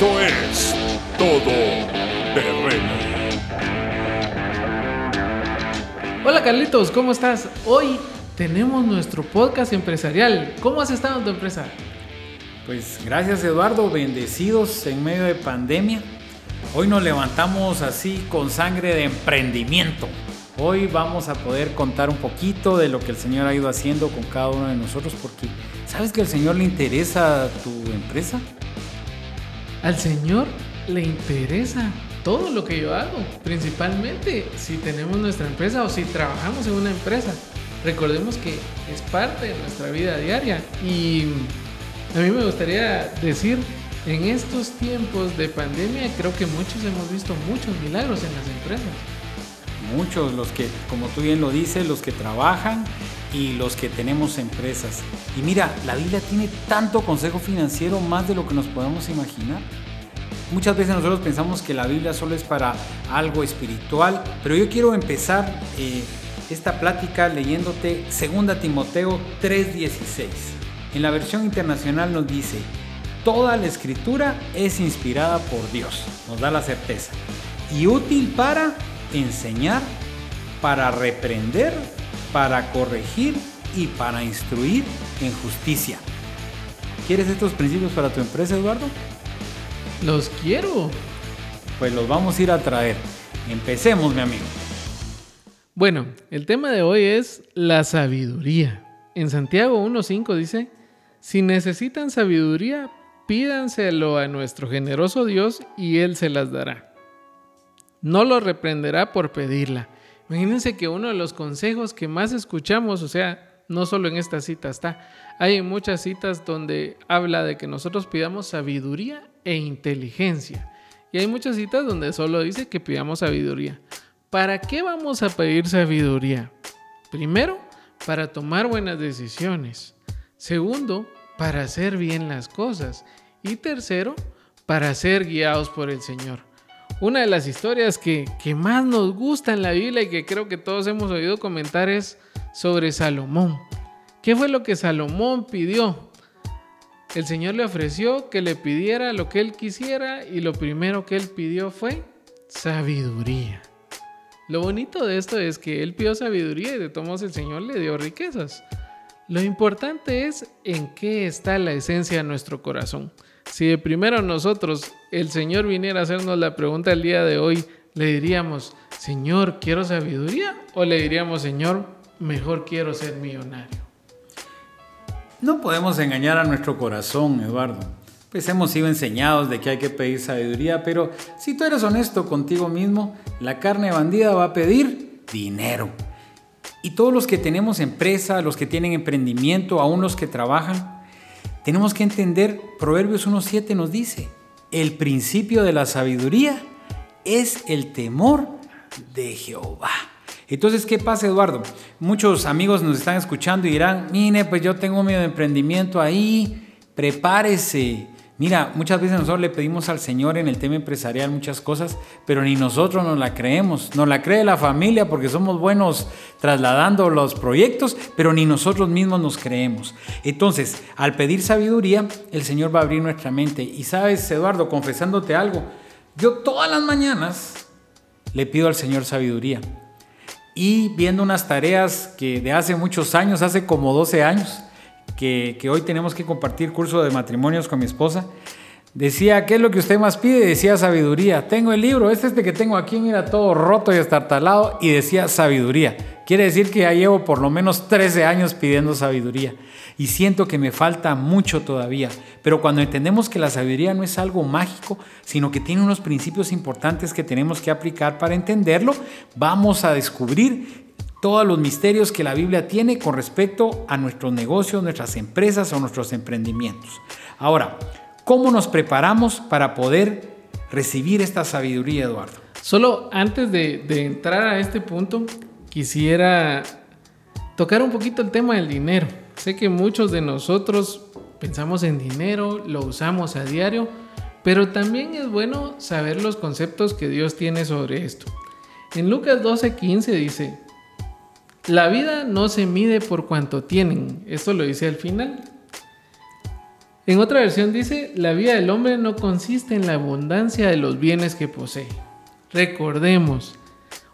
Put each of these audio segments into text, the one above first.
Esto es Todo Terreno. Hola Carlitos, ¿cómo estás? Hoy tenemos nuestro podcast empresarial. ¿Cómo has estado en tu empresa? Pues gracias Eduardo, bendecidos en medio de pandemia. Hoy nos levantamos así con sangre de emprendimiento. Hoy vamos a poder contar un poquito de lo que el Señor ha ido haciendo con cada uno de nosotros porque ¿sabes que al Señor le interesa tu empresa? Al Señor le interesa todo lo que yo hago, principalmente si tenemos nuestra empresa o si trabajamos en una empresa. Recordemos que es parte de nuestra vida diaria y a mí me gustaría decir, en estos tiempos de pandemia creo que muchos hemos visto muchos milagros en las empresas. Muchos, los que, como tú bien lo dices, los que trabajan y los que tenemos empresas. Y mira, la Biblia tiene tanto consejo financiero más de lo que nos podemos imaginar. Muchas veces nosotros pensamos que la Biblia solo es para algo espiritual, pero yo quiero empezar eh, esta plática leyéndote 2 Timoteo 3:16. En la versión internacional nos dice, toda la escritura es inspirada por Dios, nos da la certeza, y útil para enseñar, para reprender, para corregir y para instruir en justicia. ¿Quieres estos principios para tu empresa, Eduardo? Los quiero. Pues los vamos a ir a traer. Empecemos, mi amigo. Bueno, el tema de hoy es la sabiduría. En Santiago 1.5 dice, si necesitan sabiduría, pídanselo a nuestro generoso Dios y Él se las dará. No lo reprenderá por pedirla. Imagínense que uno de los consejos que más escuchamos, o sea, no solo en esta cita está, hay muchas citas donde habla de que nosotros pidamos sabiduría e inteligencia. Y hay muchas citas donde solo dice que pidamos sabiduría. ¿Para qué vamos a pedir sabiduría? Primero, para tomar buenas decisiones. Segundo, para hacer bien las cosas. Y tercero, para ser guiados por el Señor. Una de las historias que, que, más nos gusta en la Biblia y que creo que todos hemos oído comentar es sobre Salomón. ¿Qué fue lo que Salomón pidió? El Señor le ofreció que le pidiera lo que él quisiera y lo primero que él pidió fue sabiduría. Lo bonito de esto es que él pidió sabiduría y de todos el Señor le dio riquezas. Lo importante es en qué está la esencia de nuestro corazón. Si de primero nosotros, el Señor viniera a hacernos la pregunta el día de hoy, le diríamos, Señor, quiero sabiduría, o le diríamos, Señor, mejor quiero ser millonario. No podemos engañar a nuestro corazón, Eduardo. Pues hemos sido enseñados de que hay que pedir sabiduría, pero si tú eres honesto contigo mismo, la carne bandida va a pedir dinero. Y todos los que tenemos empresa, los que tienen emprendimiento, aún los que trabajan, tenemos que entender, Proverbios 1.7 nos dice, el principio de la sabiduría es el temor de Jehová. Entonces, ¿qué pasa, Eduardo? Muchos amigos nos están escuchando y dirán, mire, pues yo tengo mi emprendimiento ahí, prepárese. Mira, muchas veces nosotros le pedimos al Señor en el tema empresarial muchas cosas, pero ni nosotros nos la creemos. Nos la cree la familia porque somos buenos trasladando los proyectos, pero ni nosotros mismos nos creemos. Entonces, al pedir sabiduría, el Señor va a abrir nuestra mente. Y sabes, Eduardo, confesándote algo, yo todas las mañanas le pido al Señor sabiduría y viendo unas tareas que de hace muchos años, hace como 12 años, que, hoy tenemos que compartir curso de matrimonios con mi esposa, decía, ¿qué es lo que usted más pide? Decía sabiduría. Tengo el libro, este, este que tengo aquí, mira, todo roto y estartalado, y decía sabiduría. Quiere decir que ya llevo por lo menos 13 años pidiendo sabiduría y siento que me falta mucho todavía. Pero cuando entendemos que la sabiduría no es algo mágico, sino que tiene unos principios importantes que tenemos que aplicar para entenderlo, vamos a descubrir todos los misterios que la Biblia tiene con respecto a nuestros negocios, nuestras empresas o nuestros emprendimientos. Ahora, ¿cómo nos preparamos para poder recibir esta sabiduría, Eduardo? Solo antes de, de entrar a este punto, quisiera tocar un poquito el tema del dinero. Sé que muchos de nosotros pensamos en dinero, lo usamos a diario, pero también es bueno saber los conceptos que Dios tiene sobre esto. En Lucas 12:15 dice, la vida no se mide por cuanto tienen, esto lo dice al final. En otra versión dice, la vida del hombre no consiste en la abundancia de los bienes que posee. Recordemos,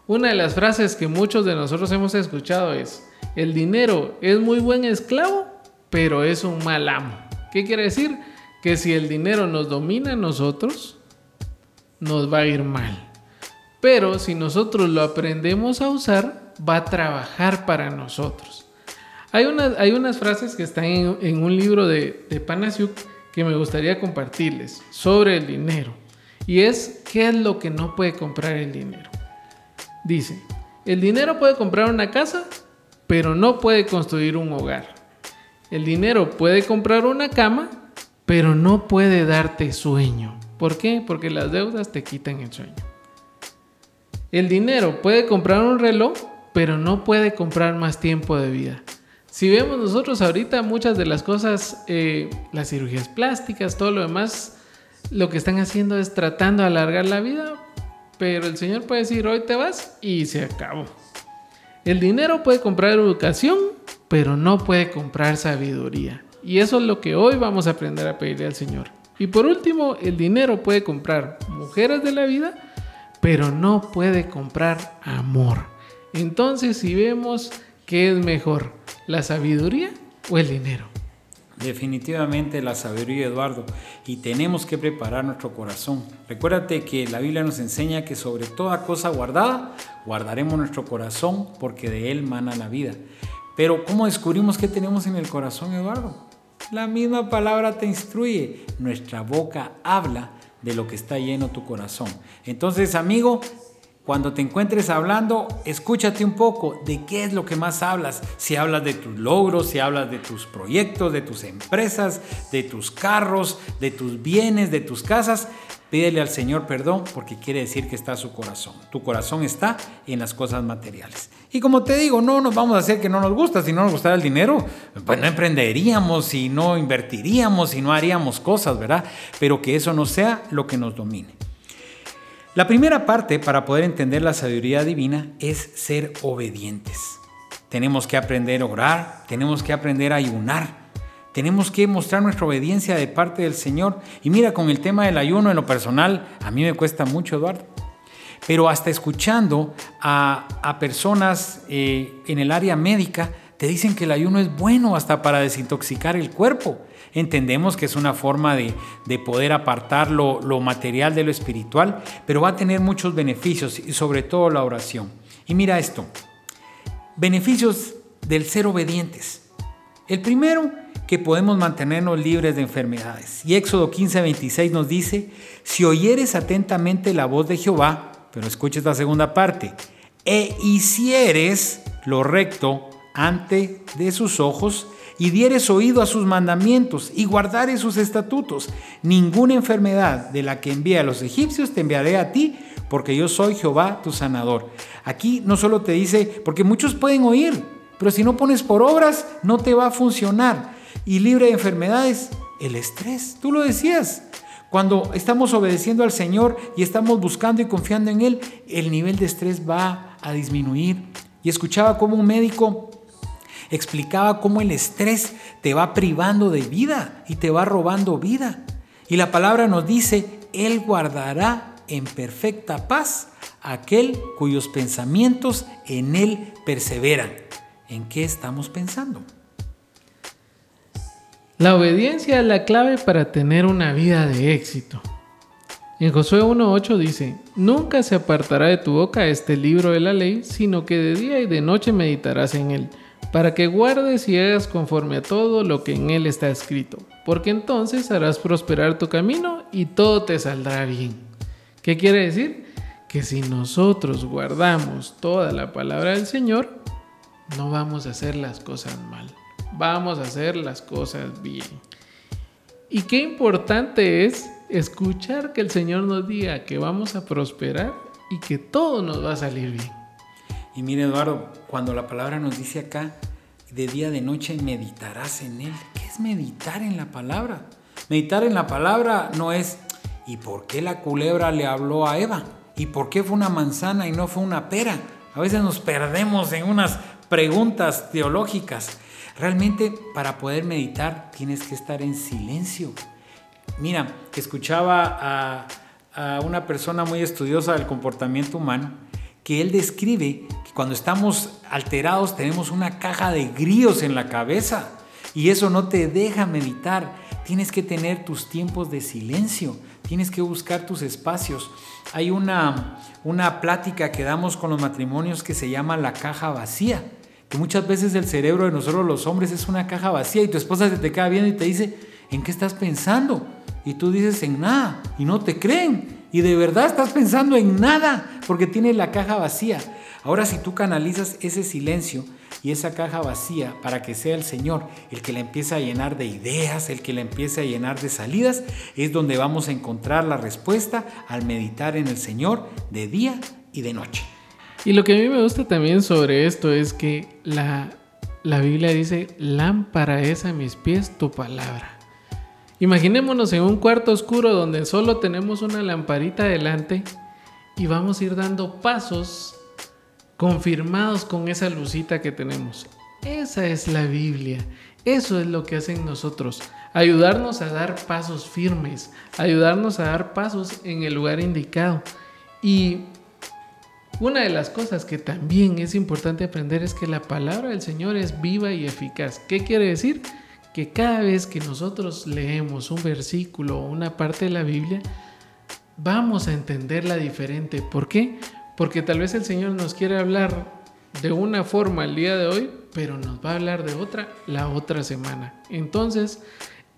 una de las frases que muchos de nosotros hemos escuchado es, el dinero es muy buen esclavo, pero es un mal amo. ¿Qué quiere decir? Que si el dinero nos domina a nosotros, nos va a ir mal. Pero si nosotros lo aprendemos a usar, va a trabajar para nosotros. Hay unas, hay unas frases que están en, un libro de, de que me gustaría compartirles sobre el dinero. Y es, ¿qué es lo que no puede comprar el dinero? Dice, el dinero puede comprar una casa, pero no puede construir un hogar. El dinero puede comprar una cama, pero no puede darte sueño. ¿Por qué? Porque las deudas te quitan el sueño. El dinero puede comprar un reloj, pero no puede comprar más tiempo de vida. Si vemos nosotros ahorita muchas de las cosas, eh, las cirugías plásticas, todo lo demás, lo que están haciendo es tratando de alargar la vida, pero el Señor puede decir, hoy te vas y se acabó. El dinero puede comprar educación, pero no puede comprar sabiduría. Y eso es lo que hoy vamos a aprender a pedirle al Señor. Y por último, el dinero puede comprar mujeres de la vida, pero no puede comprar amor. Entonces, si vemos qué es mejor, la sabiduría o el dinero. Definitivamente la sabiduría, Eduardo, y tenemos que preparar nuestro corazón. Recuérdate que la Biblia nos enseña que sobre toda cosa guardada, guardaremos nuestro corazón porque de él mana la vida. Pero ¿cómo descubrimos qué tenemos en el corazón, Eduardo? La misma palabra te instruye. Nuestra boca habla de lo que está lleno tu corazón. Entonces, amigo, cuando te encuentres hablando, escúchate un poco de qué es lo que más hablas. Si hablas de tus logros, si hablas de tus proyectos, de tus empresas, de tus carros, de tus bienes, de tus casas, pídele al Señor perdón porque quiere decir que está su corazón. Tu corazón está en las cosas materiales. Y como te digo, no nos vamos a hacer que no nos gusta. Si no nos gustara el dinero, pues no emprenderíamos y no invertiríamos y no haríamos cosas, ¿verdad? Pero que eso no sea lo que nos domine. La primera parte para poder entender la sabiduría divina es ser obedientes. Tenemos que aprender a orar, tenemos que aprender a ayunar, tenemos que mostrar nuestra obediencia de parte del Señor. Y mira, con el tema del ayuno en lo personal, a mí me cuesta mucho, Eduardo. Pero hasta escuchando a, personas eh, en el área médica, te dicen que el ayuno es bueno hasta para desintoxicar el cuerpo. Entendemos que es una forma de, poder apartar lo, lo, material de lo espiritual, pero va a tener muchos beneficios y sobre todo la oración. Y mira esto, beneficios del ser obedientes. El primero, que podemos mantenernos libres de enfermedades. Y Éxodo 15, 26 nos dice, si oyeres atentamente la voz de Jehová, pero escucha esta segunda parte, e hicieres lo recto ante de sus ojos, y dieres oído a sus mandamientos y guardares sus estatutos. Ninguna enfermedad de la que envía a los egipcios te enviaré a ti, porque yo soy Jehová tu sanador. Aquí no solo te dice, porque muchos pueden oír, pero si no pones por obras, no te va a funcionar. Y libre de enfermedades, el estrés, tú lo decías. Cuando estamos obedeciendo al Señor y estamos buscando y confiando en Él, el nivel de estrés va a disminuir. Y escuchaba como un médico explicaba cómo el estrés te va privando de vida y te va robando vida. Y la palabra nos dice, Él guardará en perfecta paz aquel cuyos pensamientos en Él perseveran. ¿En qué estamos pensando? La obediencia es la clave para tener una vida de éxito. En Josué 1.8 dice, Nunca se apartará de tu boca este libro de la ley, sino que de día y de noche meditarás en él para que guardes y hagas conforme a todo lo que en él está escrito, porque entonces harás prosperar tu camino y todo te saldrá bien. ¿Qué quiere decir? Que si nosotros guardamos toda la palabra del Señor, no vamos a hacer las cosas mal, vamos a hacer las cosas bien. Y qué importante es escuchar que el Señor nos diga que vamos a prosperar y que todo nos va a salir bien. Y mire Eduardo, cuando la palabra nos dice acá, de día de noche meditarás en él. ¿Qué es meditar en la palabra? Meditar en la palabra no es, ¿y por qué la culebra le habló a Eva? ¿Y por qué fue una manzana y no fue una pera? A veces nos perdemos en unas preguntas teológicas. Realmente para poder meditar tienes que estar en silencio. Mira, escuchaba a, una persona muy estudiosa del comportamiento humano que él describe cuando estamos alterados tenemos una caja de grillos en la cabeza y eso no te deja meditar. Tienes que tener tus tiempos de silencio, tienes que buscar tus espacios. Hay una, una plática que damos con los matrimonios que se llama la caja vacía, que muchas veces el cerebro de nosotros los hombres es una caja vacía y tu esposa se te queda viendo y te dice, ¿en qué estás pensando? Y tú dices, en nada, y no te creen. Y de verdad estás pensando en nada, porque tienes la caja vacía. Ahora si tú canalizas ese silencio, y esa caja vacía para que sea el Señor el que la empiece a llenar de ideas, el que la empiece a llenar de salidas, es donde vamos a encontrar la respuesta al meditar en el Señor de día y de noche. Y lo que a mí me gusta también sobre esto es que la, la Biblia dice, lámpara es a mis pies tu palabra. Imaginémonos en un cuarto oscuro donde solo tenemos una lamparita delante y vamos a ir dando pasos confirmados con esa lucita que tenemos. Esa es la Biblia. Eso es lo que hacen nosotros. Ayudarnos a dar pasos firmes, ayudarnos a dar pasos en el lugar indicado. Y una de las cosas que también es importante aprender es que la palabra del Señor es viva y eficaz. ¿Qué quiere decir? Que cada vez que nosotros leemos un versículo o una parte de la Biblia, vamos a entenderla diferente. ¿Por qué? Porque tal vez el Señor nos quiere hablar de una forma el día de hoy, pero nos va a hablar de otra la otra semana. Entonces,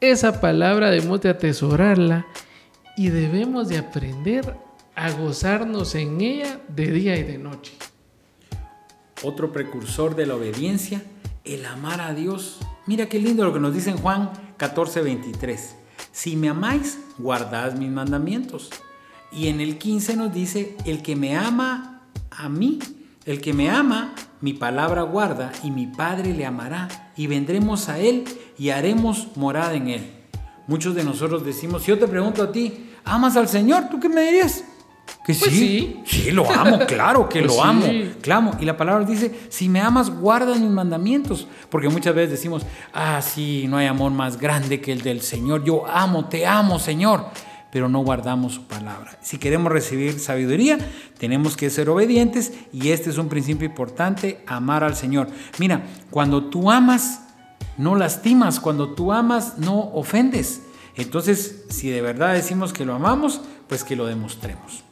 esa palabra debemos de atesorarla y debemos de aprender a gozarnos en ella de día y de noche. Otro precursor de la obediencia, el amar a Dios. Mira qué lindo lo que nos dice en Juan 14, 23. Si me amáis, guardad mis mandamientos. Y en el 15 nos dice, el que me ama a mí, el que me ama, mi palabra guarda y mi Padre le amará y vendremos a Él y haremos morada en Él. Muchos de nosotros decimos, si yo te pregunto a ti, ¿amas al Señor? ¿Tú qué me dirías? Que pues sí, sí, lo amo, claro que pues lo amo, clamo. Y la palabra dice, si me amas, guarda mis mandamientos. Porque muchas veces decimos, ah, sí, no hay amor más grande que el del Señor. Yo amo, te amo, Señor pero no guardamos su palabra. Si queremos recibir sabiduría, tenemos que ser obedientes y este es un principio importante, amar al Señor. Mira, cuando tú amas, no lastimas, cuando tú amas, no ofendes. Entonces, si de verdad decimos que lo amamos, pues que lo demostremos.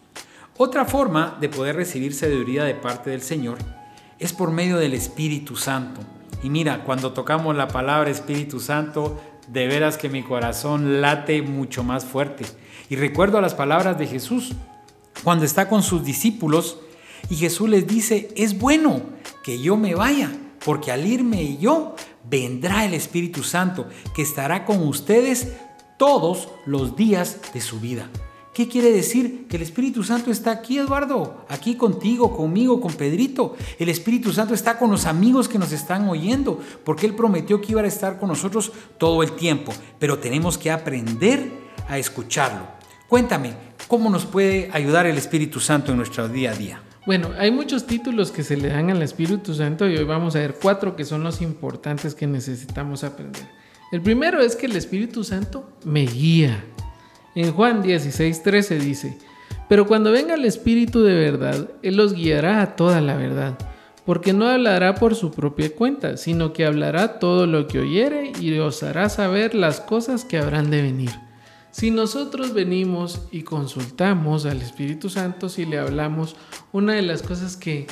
Otra forma de poder recibir sabiduría de parte del Señor es por medio del Espíritu Santo. Y mira, cuando tocamos la palabra Espíritu Santo, de veras que mi corazón late mucho más fuerte. Y recuerdo las palabras de Jesús cuando está con sus discípulos y Jesús les dice, es bueno que yo me vaya, porque al irme yo, vendrá el Espíritu Santo, que estará con ustedes todos los días de su vida. ¿Qué quiere decir? Que el Espíritu Santo está aquí, Eduardo, aquí contigo, conmigo, con Pedrito. El Espíritu Santo está con los amigos que nos están oyendo, porque Él prometió que iba a estar con nosotros todo el tiempo, pero tenemos que aprender a escucharlo. Cuéntame, ¿cómo nos puede ayudar el Espíritu Santo en nuestro día a día? Bueno, hay muchos títulos que se le dan al Espíritu Santo y hoy vamos a ver cuatro que son los importantes que necesitamos aprender. El primero es que el Espíritu Santo me guía. En Juan 16, 13 dice, pero cuando venga el Espíritu de verdad, Él los guiará a toda la verdad, porque no hablará por su propia cuenta, sino que hablará todo lo que oyere y os hará saber las cosas que habrán de venir. Si nosotros venimos y consultamos al Espíritu Santo, si le hablamos, una de las cosas que,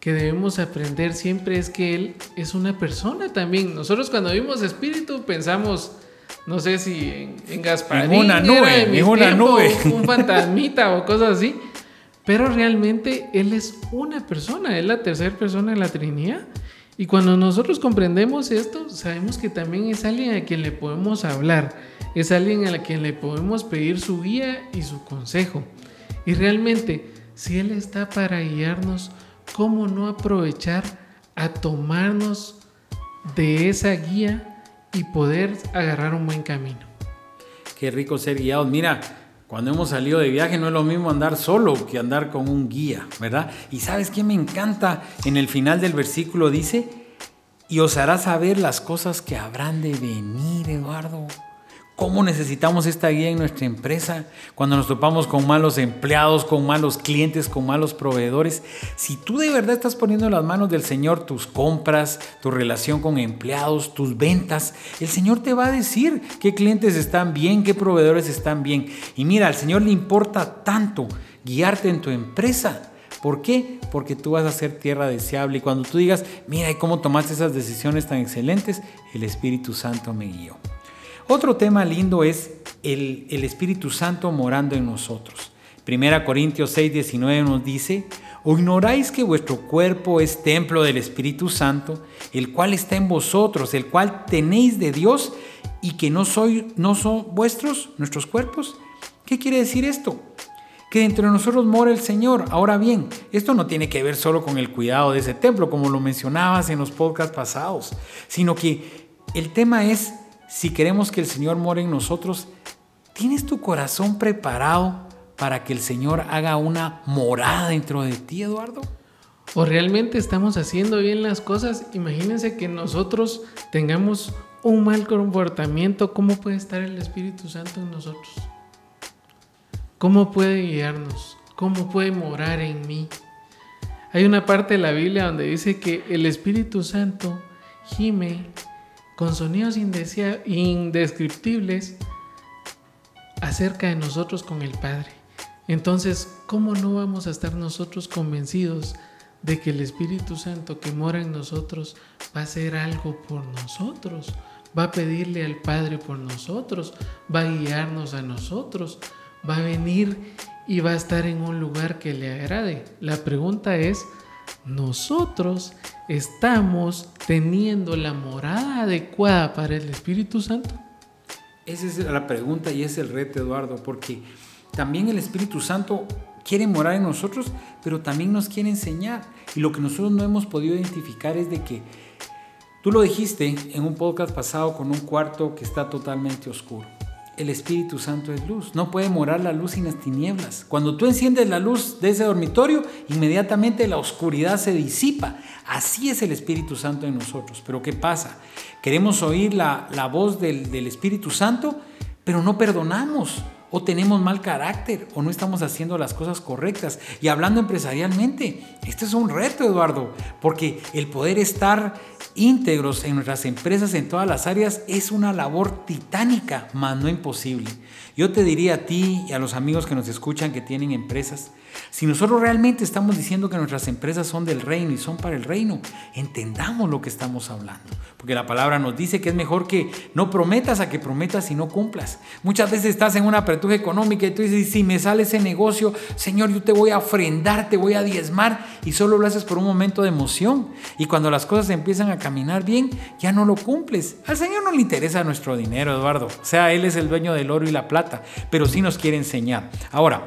que debemos aprender siempre es que Él es una persona también. Nosotros cuando vimos Espíritu pensamos, no sé si en, en Gasparín, una nube, una nube. un fantasmita o cosas así. Pero realmente Él es una persona, es la tercera persona de la Trinidad. Y cuando nosotros comprendemos esto, sabemos que también es alguien a quien le podemos hablar, es alguien a quien le podemos pedir su guía y su consejo. Y realmente, si Él está para guiarnos, ¿cómo no aprovechar a tomarnos de esa guía y poder agarrar un buen camino. Qué rico ser guiados. Mira, Cuando hemos salido de viaje no es lo mismo andar solo que andar con un guía, ¿verdad? Y sabes qué me encanta en el final del versículo dice, y os hará saber las cosas que habrán de venir, Eduardo. ¿Cómo necesitamos esta guía en nuestra empresa? Cuando nos topamos con malos empleados, con malos clientes, con malos proveedores. Si tú de verdad estás poniendo en las manos del Señor tus compras, tu relación con empleados, tus ventas, el Señor te va a decir qué clientes están bien, qué proveedores están bien. Y mira, al Señor le importa tanto guiarte en tu empresa. ¿Por qué? Porque tú vas a ser tierra deseable. Y cuando tú digas, mira, ¿y cómo tomaste esas decisiones tan excelentes? El Espíritu Santo me guió. Otro tema lindo es el, Espíritu Santo morando en nosotros. Primera Corintios 6, 19 nos dice, ¿o ignoráis que vuestro cuerpo es templo del Espíritu Santo, el cual está en vosotros, el cual tenéis de Dios y que no, soy, no son vuestros, nuestros cuerpos? ¿Qué quiere decir esto? Que entre nosotros mora el Señor. Ahora bien, esto no tiene que ver solo con el cuidado de ese templo, como lo mencionabas en los podcasts pasados, sino que el tema es si queremos que el Señor more en nosotros, ¿tienes tu corazón preparado para que el Señor haga una morada dentro de ti, Eduardo? ¿O realmente estamos haciendo bien las cosas? Imagínense que nosotros tengamos un mal comportamiento, ¿cómo puede estar el Espíritu Santo en nosotros? ¿Cómo puede guiarnos? ¿Cómo puede morar en mí? Hay una parte de la Biblia donde dice que el Espíritu Santo gime con sonidos indescriptibles acerca de nosotros con el Padre. Entonces, ¿cómo no vamos a estar nosotros convencidos de que el Espíritu Santo que mora en nosotros va a hacer algo por nosotros? Va a pedirle al Padre por nosotros, va a guiarnos a nosotros, va a venir y va a estar en un lugar que le agrade. La pregunta es, nosotros estamos teniendo la morada adecuada para el Espíritu Santo? Esa es la pregunta y es el reto, Eduardo, porque también el Espíritu Santo quiere morar en nosotros, pero también nos quiere enseñar. Y lo que nosotros no hemos podido identificar es de que tú lo dijiste en un podcast pasado con un cuarto que está totalmente oscuro el Espíritu Santo es luz. No puede morar la luz sin las tinieblas. Cuando tú enciendes la luz de ese dormitorio, inmediatamente la oscuridad se disipa. Así es el Espíritu Santo en nosotros. Pero ¿qué pasa? Queremos oír la, voz del, del Espíritu Santo, pero no perdonamos o tenemos mal carácter o no estamos haciendo las cosas correctas. Y hablando empresarialmente, este es un reto, Eduardo, porque el poder estar íntegros en nuestras empresas en todas las áreas es una labor titánica, mas no imposible. Yo te diría a ti y a los amigos que nos escuchan que tienen empresas, si nosotros realmente estamos diciendo que nuestras empresas son del reino y son para el reino, entendamos lo que estamos hablando. Porque la palabra nos dice que es mejor que no prometas a que prometas y no cumplas. Muchas veces estás en una apertura económica y tú dices, si me sale ese negocio, Señor, yo te voy a ofrendar, te voy a diezmar y solo lo haces por un momento de emoción. Y cuando las cosas empiezan a caminar bien, ya no lo cumples. Al Señor no le interesa nuestro dinero, Eduardo. O sea, Él es el dueño del oro y la plata, pero sí nos quiere enseñar. Ahora,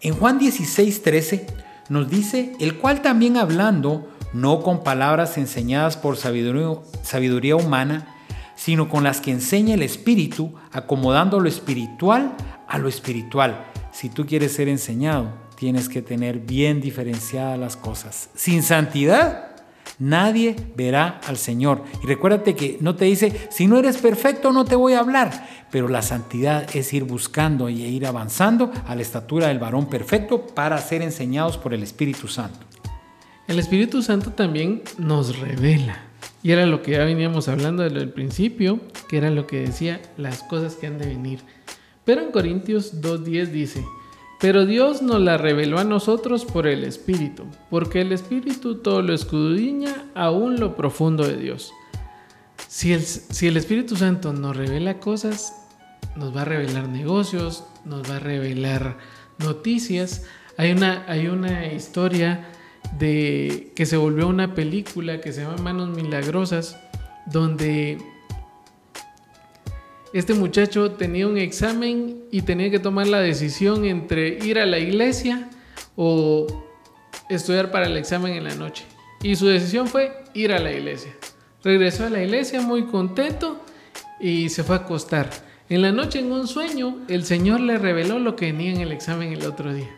en Juan 16, 13 nos dice, el cual también hablando, no con palabras enseñadas por sabiduría, humana, sino con las que enseña el Espíritu, acomodando lo espiritual a lo espiritual. Si tú quieres ser enseñado, tienes que tener bien diferenciadas las cosas. Sin santidad, Nadie verá al Señor. Y recuérdate que no te dice, si no eres perfecto, no te voy a hablar. Pero la santidad es ir buscando y ir avanzando a la estatura del varón perfecto para ser enseñados por el Espíritu Santo. El Espíritu Santo también nos revela. Y era lo que ya veníamos hablando desde el principio, que era lo que decía las cosas que han de venir. Pero en Corintios 2.10 dice, pero Dios nos la reveló a nosotros por el Espíritu, porque el Espíritu todo lo escudriña aún lo profundo de Dios. Si el, si el Espíritu Santo nos revela cosas, nos va a revelar negocios, nos va a revelar noticias. Hay una, hay una historia de que se volvió una película que se llama Manos Milagrosas, donde este muchacho tenía un examen y tenía que tomar la decisión entre ir a la iglesia o estudiar para el examen en la noche. Y su decisión fue ir a la iglesia. Regresó a la iglesia muy contento y se fue a acostar. En la noche, en un sueño, el Señor le reveló lo que venía en el examen el otro día.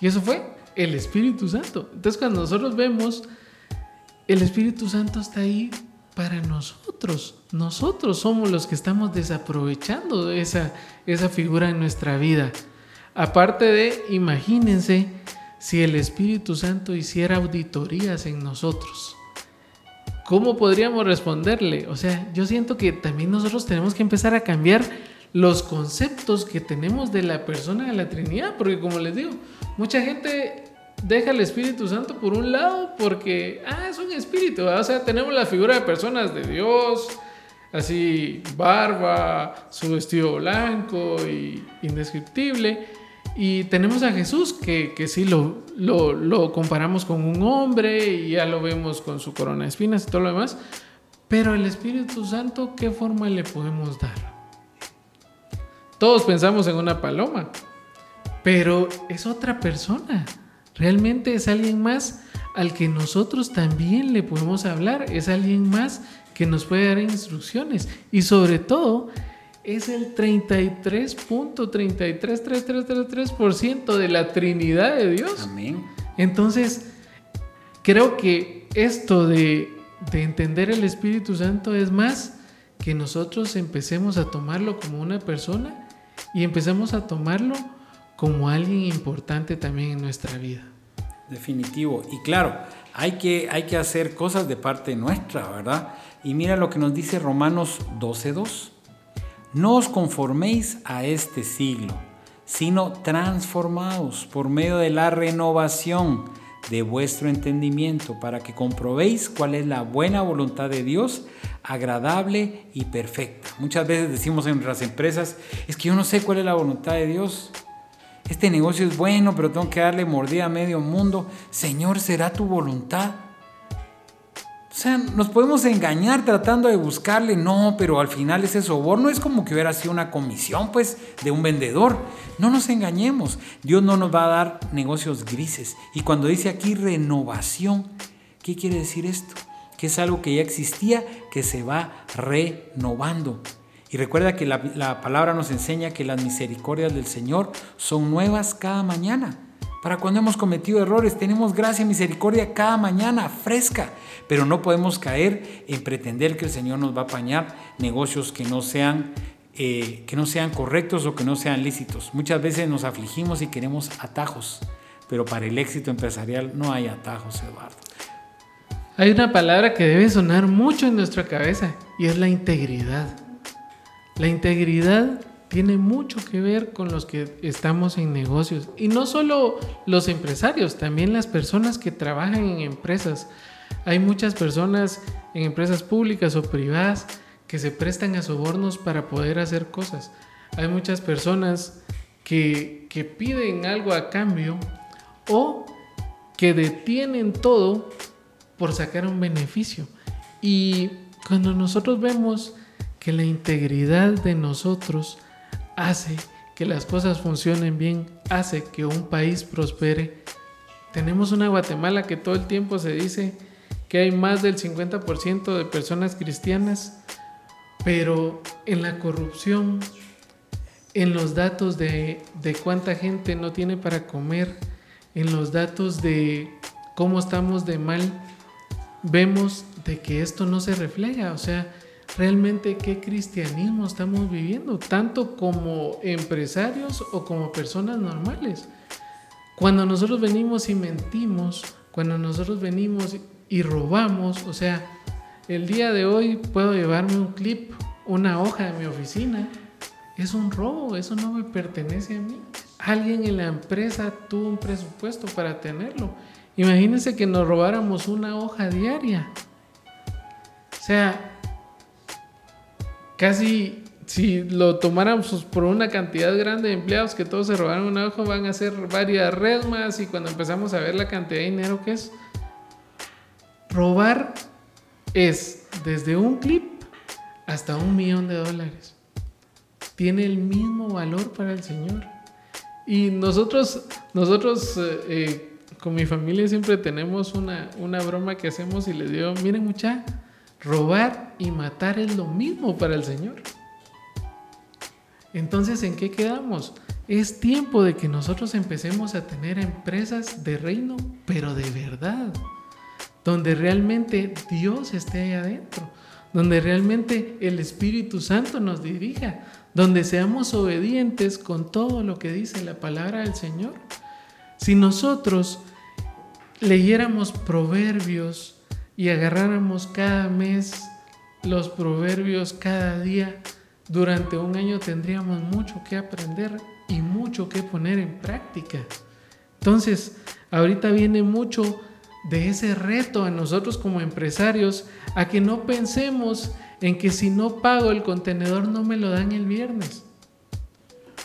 Y eso fue el Espíritu Santo. Entonces, cuando nosotros vemos, el Espíritu Santo está ahí para nosotros. Nosotros somos los que estamos desaprovechando esa, esa figura en nuestra vida. Aparte de, imagínense si el Espíritu Santo hiciera auditorías en nosotros. ¿Cómo podríamos responderle? O sea, yo siento que también nosotros tenemos que empezar a cambiar los conceptos que tenemos de la persona de la Trinidad, porque como les digo, mucha gente deja el Espíritu Santo por un lado porque, ah, es un espíritu, o sea, tenemos la figura de personas de Dios, así, barba, su vestido blanco y indescriptible, y tenemos a Jesús que, que sí lo, lo, lo, comparamos con un hombre y ya lo vemos con su corona de espinas y todo lo demás, pero el Espíritu Santo, ¿qué forma le podemos dar? Todos pensamos en una paloma, pero es otra persona. Realmente es alguien más al que nosotros también le podemos hablar. Es alguien más que nos puede dar instrucciones. Y sobre todo, es el 33.33333% de la Trinidad de Dios. Amén. Entonces, creo que esto de, de entender el Espíritu Santo es más que nosotros empecemos a tomarlo como una persona y empecemos a tomarlo como alguien importante también en nuestra vida. Definitivo. Y claro, hay que, hay que hacer cosas de parte nuestra, ¿verdad? Y mira lo que nos dice Romanos 12.2. No os conforméis a este siglo, sino transformaos por medio de la renovación de vuestro entendimiento para que comprobéis cuál es la buena voluntad de Dios, agradable y perfecta. Muchas veces decimos en nuestras empresas, es que yo no sé cuál es la voluntad de Dios este negocio es bueno, pero tengo que darle mordida a medio mundo. Señor, ¿será tu voluntad? O sea, nos podemos engañar tratando de buscarle, no, pero al final ese soborno es como que hubiera sido una comisión, pues, de un vendedor. No nos engañemos, Dios no nos va a dar negocios grises. Y cuando dice aquí renovación, ¿qué quiere decir esto? Que es algo que ya existía, que se va renovando. Y recuerda que la, palabra nos enseña que las misericordias del Señor son nuevas cada mañana. Para cuando hemos cometido errores, tenemos gracia y misericordia cada mañana, fresca. Pero no podemos caer en pretender que el Señor nos va a apañar negocios que no sean, eh, que no sean correctos o que no sean lícitos. Muchas veces nos afligimos y queremos atajos, pero para el éxito empresarial no hay atajos, Eduardo. Hay una palabra que debe sonar mucho en nuestra cabeza y es la integridad. La integridad tiene mucho que ver con los que estamos en negocios. Y no solo los empresarios, también las personas que trabajan en empresas. Hay muchas personas en empresas públicas o privadas que se prestan a sobornos para poder hacer cosas. Hay muchas personas que, que piden algo a cambio o que detienen todo por sacar un beneficio. Y cuando nosotros vemos que la integridad de nosotros hace que las cosas funcionen bien, hace que un país prospere. Tenemos una Guatemala que todo el tiempo se dice que hay más del 50% de personas cristianas, pero en la corrupción, en los datos de, de cuánta gente no tiene para comer, en los datos de cómo estamos de mal, vemos de que esto no se refleja. O sea, realmente qué cristianismo estamos viviendo, tanto como empresarios o como personas normales. Cuando nosotros venimos y mentimos, cuando nosotros venimos y robamos, o sea, el día de hoy puedo llevarme un clip, una hoja de mi oficina, es un robo, eso no me pertenece a mí. Alguien en la empresa tuvo un presupuesto para tenerlo. Imagínense que nos robáramos una hoja diaria. O sea, casi si lo tomáramos por una cantidad grande de empleados que todos se robaron una hoja, van a ser varias redmas y cuando empezamos a ver la cantidad de dinero que es, robar es desde un clip hasta un millón de dólares. Tiene el mismo valor para el Señor. Y nosotros, nosotros eh, eh, con mi familia siempre tenemos una, una broma que hacemos y les digo, miren mucha, robar y matar es lo mismo para el Señor. Entonces, ¿en qué quedamos? Es tiempo de que nosotros empecemos a tener empresas de reino, pero de verdad, donde realmente Dios esté ahí adentro, donde realmente el Espíritu Santo nos dirija, donde seamos obedientes con todo lo que dice la palabra del Señor. Si nosotros leyéramos proverbios y agarráramos cada mes los proverbios cada día, durante un año tendríamos mucho que aprender y mucho que poner en práctica. Entonces, ahorita viene mucho de ese reto a nosotros como empresarios a que no pensemos en que si no pago el contenedor no me lo dan el viernes.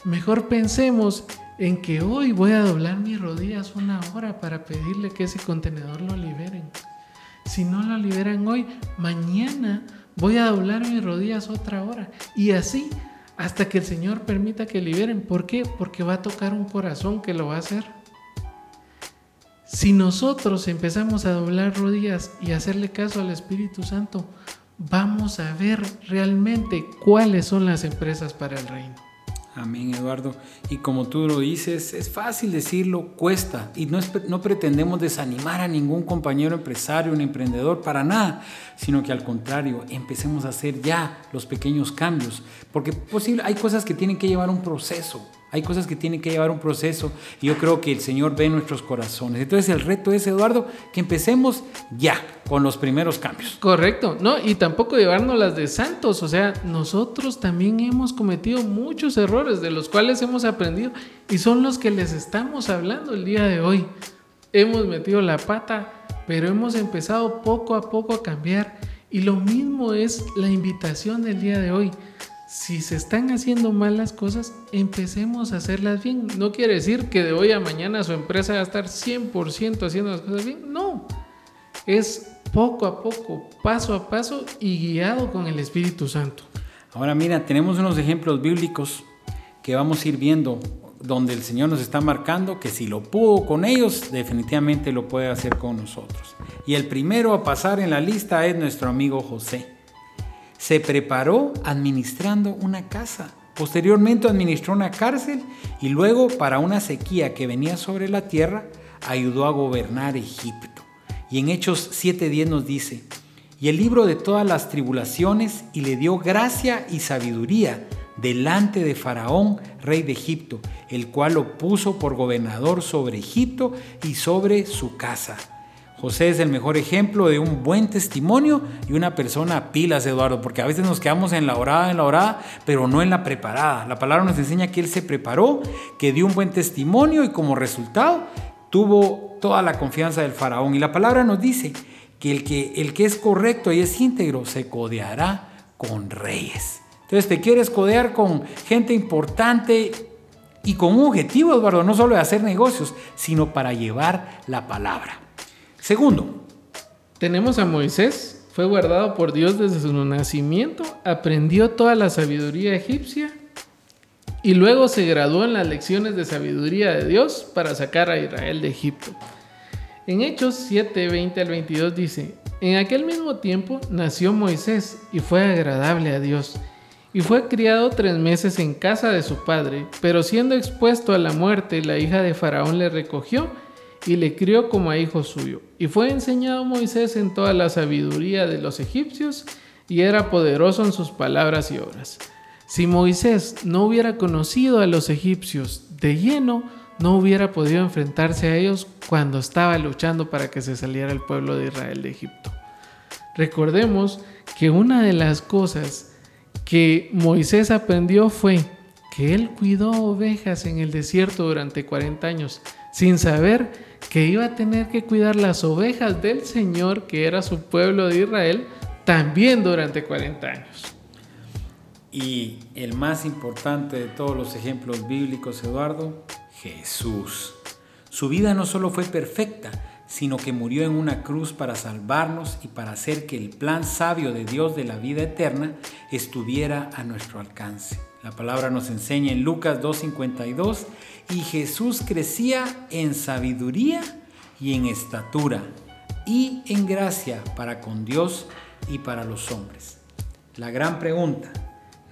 Mejor pensemos en que hoy voy a doblar mis rodillas una hora para pedirle que ese contenedor lo liberen. Si no lo liberan hoy, mañana voy a doblar mis rodillas otra hora. Y así hasta que el Señor permita que liberen. ¿Por qué? Porque va a tocar un corazón que lo va a hacer. Si nosotros empezamos a doblar rodillas y hacerle caso al Espíritu Santo, vamos a ver realmente cuáles son las empresas para el reino. Amén, Eduardo. Y como tú lo dices, es fácil decirlo, cuesta. Y no, no pretendemos desanimar a ningún compañero empresario, un emprendedor, para nada, sino que al contrario, empecemos a hacer ya los pequeños cambios. Porque posible, hay cosas que tienen que llevar un proceso. Hay cosas que tienen que llevar un proceso y yo creo que el Señor ve nuestros corazones. Entonces el reto es, Eduardo, que empecemos ya con los primeros cambios. Correcto, no, y tampoco llevarnos las de santos. O sea, nosotros también hemos cometido muchos errores de los cuales hemos aprendido y son los que les estamos hablando el día de hoy. Hemos metido la pata, pero hemos empezado poco a poco a cambiar. Y lo mismo es la invitación del día de hoy si se están haciendo mal las cosas, empecemos a hacerlas bien. No quiere decir que de hoy a mañana su empresa va a estar 100% haciendo las cosas bien. No, es poco a poco, paso a paso y guiado con el Espíritu Santo. Ahora mira, tenemos unos ejemplos bíblicos que vamos a ir viendo donde el Señor nos está marcando que si lo pudo con ellos, definitivamente lo puede hacer con nosotros. Y el primero a pasar en la lista es nuestro amigo José se preparó administrando una casa. Posteriormente administró una cárcel y luego para una sequía que venía sobre la tierra ayudó a gobernar Egipto. Y en Hechos 7:10 nos dice, y el libro de todas las tribulaciones y le dio gracia y sabiduría delante de Faraón, rey de Egipto, el cual lo puso por gobernador sobre Egipto y sobre su casa. José es el mejor ejemplo de un buen testimonio y una persona pilas, Eduardo, porque a veces nos quedamos en la orada, en la orada, pero no en la preparada. La palabra nos enseña que él se preparó, que dio un buen testimonio y como resultado tuvo toda la confianza del faraón. Y la palabra nos dice que el que, el que es correcto y es íntegro se codeará con reyes. Entonces te quieres codear con gente importante y con un objetivo, Eduardo, no solo de hacer negocios, sino para llevar la palabra. Segundo, tenemos a Moisés, fue guardado por Dios desde su nacimiento, aprendió toda la sabiduría egipcia y luego se graduó en las lecciones de sabiduría de Dios para sacar a Israel de Egipto. En Hechos 7, 20 al 22 dice, en aquel mismo tiempo nació Moisés y fue agradable a Dios, y fue criado tres meses en casa de su padre, pero siendo expuesto a la muerte, la hija de Faraón le recogió y le crió como a hijo suyo. Y fue enseñado Moisés en toda la sabiduría de los egipcios y era poderoso en sus palabras y obras. Si Moisés no hubiera conocido a los egipcios de lleno, no hubiera podido enfrentarse a ellos cuando estaba luchando para que se saliera el pueblo de Israel de Egipto. Recordemos que una de las cosas que Moisés aprendió fue que él cuidó ovejas en el desierto durante 40 años, sin saber que iba a tener que cuidar las ovejas del Señor, que era su pueblo de Israel, también durante 40 años. Y el más importante de todos los ejemplos bíblicos, Eduardo, Jesús. Su vida no solo fue perfecta, sino que murió en una cruz para salvarnos y para hacer que el plan sabio de Dios de la vida eterna estuviera a nuestro alcance. La palabra nos enseña en Lucas 2.52 y Jesús crecía en sabiduría y en estatura y en gracia para con Dios y para los hombres. La gran pregunta,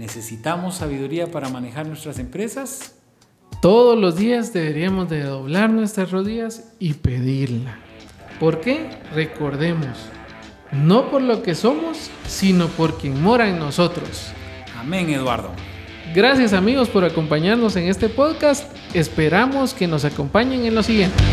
¿Necesitamos sabiduría para manejar nuestras empresas? Todos los días deberíamos de doblar nuestras rodillas y pedirla. ¿Por qué? Recordemos, no por lo que somos, sino por quien mora en nosotros. Amén, Eduardo. Gracias amigos por acompañarnos en este podcast. Esperamos que nos acompañen en lo siguiente.